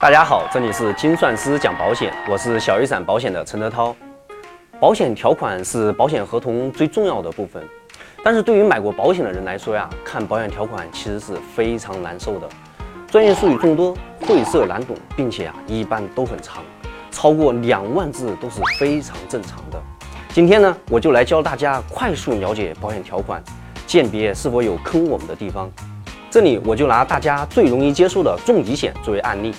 大家好，这里是精算师讲保险，我是小雨伞保险的陈德涛。保险条款是保险合同最重要的部分，但是对于买过保险的人来说呀，看保险条款其实是非常难受的，专业术语众多，晦涩难懂，并且啊一般都很长，超过两万字都是非常正常的。今天呢，我就来教大家快速了解保险条款，鉴别是否有坑我们的地方。这里我就拿大家最容易接受的重疾险作为案例。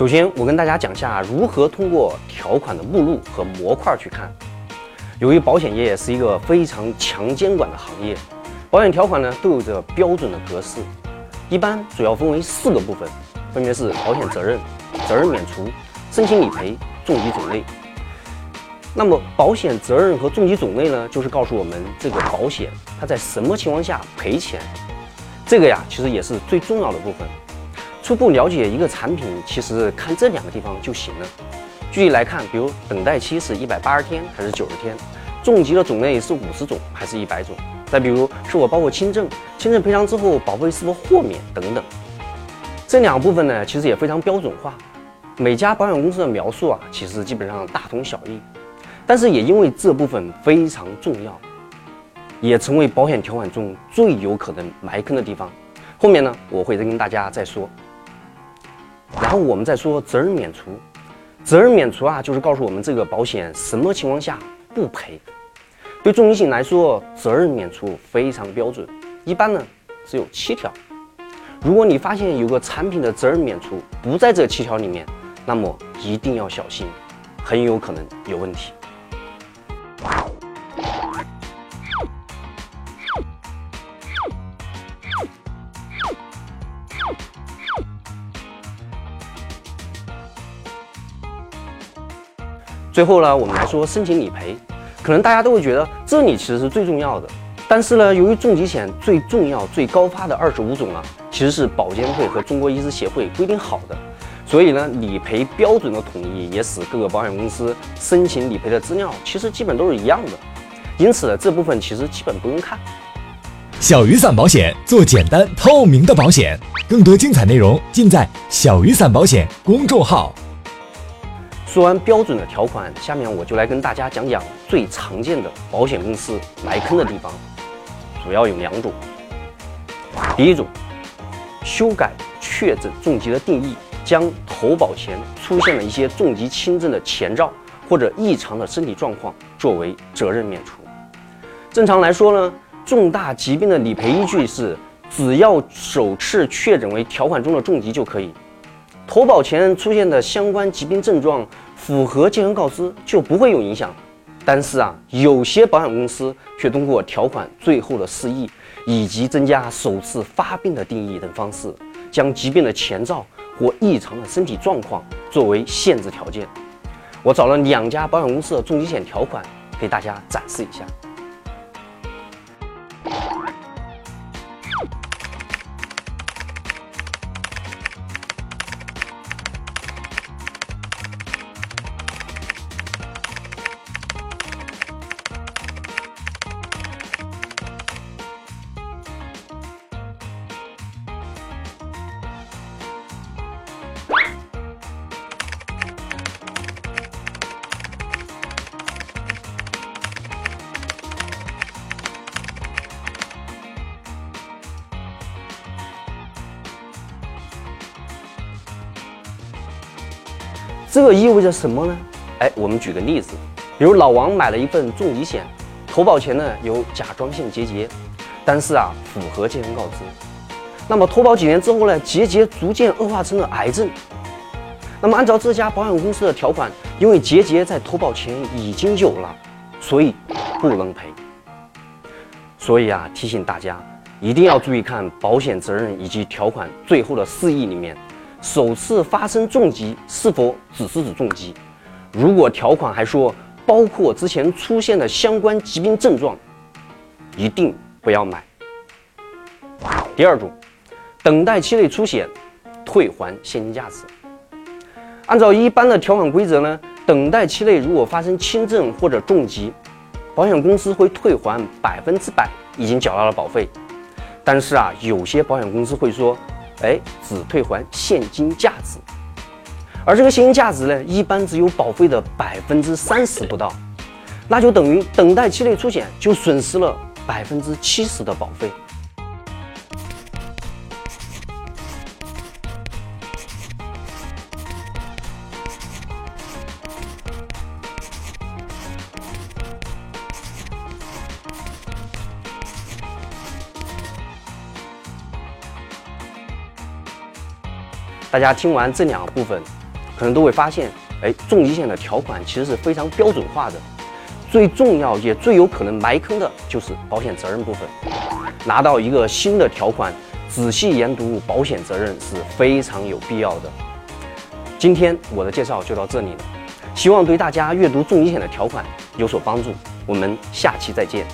首先，我跟大家讲下如何通过条款的目录和模块去看。由于保险业是一个非常强监管的行业，保险条款呢都有着标准的格式，一般主要分为四个部分，分别是保险责任、责任免除、申请理赔、重疾种类。那么，保险责任和重疾种类呢，就是告诉我们这个保险它在什么情况下赔钱。这个呀，其实也是最重要的部分。初步了解一个产品，其实看这两个地方就行了。具体来看，比如等待期是一百八十天还是九十天，重疾的种类是五十种还是一百种，再比如是否包括轻症，轻症赔偿之后保费是否豁免等等。这两部分呢，其实也非常标准化，每家保险公司的描述啊，其实基本上大同小异。但是也因为这部分非常重要，也成为保险条款中最有可能埋坑的地方。后面呢，我会再跟大家再说。然后我们再说责任免除，责任免除啊，就是告诉我们这个保险什么情况下不赔。对重疾险来说，责任免除非常标准，一般呢只有七条。如果你发现有个产品的责任免除不在这七条里面，那么一定要小心，很有可能有问题。最后呢，我们来说申请理赔，可能大家都会觉得这里其实是最重要的。但是呢，由于重疾险最重要、最高发的二十五种啊，其实是保监会和中国医师协会规定好的，所以呢，理赔标准的统一也使各个保险公司申请理赔的资料其实基本都是一样的。因此呢，这部分其实基本不用看。小雨伞保险做简单透明的保险，更多精彩内容尽在小雨伞保险公众号。说完标准的条款，下面我就来跟大家讲讲最常见的保险公司埋坑的地方，主要有两种。第一种，修改确诊重疾的定义，将投保前出现了一些重疾轻症的前兆或者异常的身体状况作为责任免除。正常来说呢，重大疾病的理赔依据是只要首次确诊为条款中的重疾就可以。投保前出现的相关疾病症状符合健康告知就不会有影响，但是啊，有些保险公司却通过条款最后的释义以及增加首次发病的定义等方式，将疾病的前兆或异常的身体状况作为限制条件。我找了两家保险公司的重疾险条款给大家展示一下。这意味着什么呢？哎，我们举个例子，比如老王买了一份重疾险，投保前呢有甲状腺结节，但是啊符合健康告知。那么投保几年之后呢，结节逐渐恶化成了癌症。那么按照这家保险公司的条款，因为结节在投保前已经有了，所以不能赔。所以啊，提醒大家一定要注意看保险责任以及条款最后的释义里面。首次发生重疾是否只是指重疾？如果条款还说包括之前出现的相关疾病症状，一定不要买。第二种，等待期内出险，退还现金价值。按照一般的条款规则呢，等待期内如果发生轻症或者重疾，保险公司会退还百分之百已经缴纳的保费。但是啊，有些保险公司会说。哎，只退还现金价值，而这个现金价值呢，一般只有保费的百分之三十不到，那就等于等待期内出险就损失了百分之七十的保费。大家听完这两个部分，可能都会发现，哎，重疾险的条款其实是非常标准化的。最重要也最有可能埋坑的就是保险责任部分。拿到一个新的条款，仔细研读保险责任是非常有必要的。今天我的介绍就到这里了，希望对大家阅读重疾险的条款有所帮助。我们下期再见。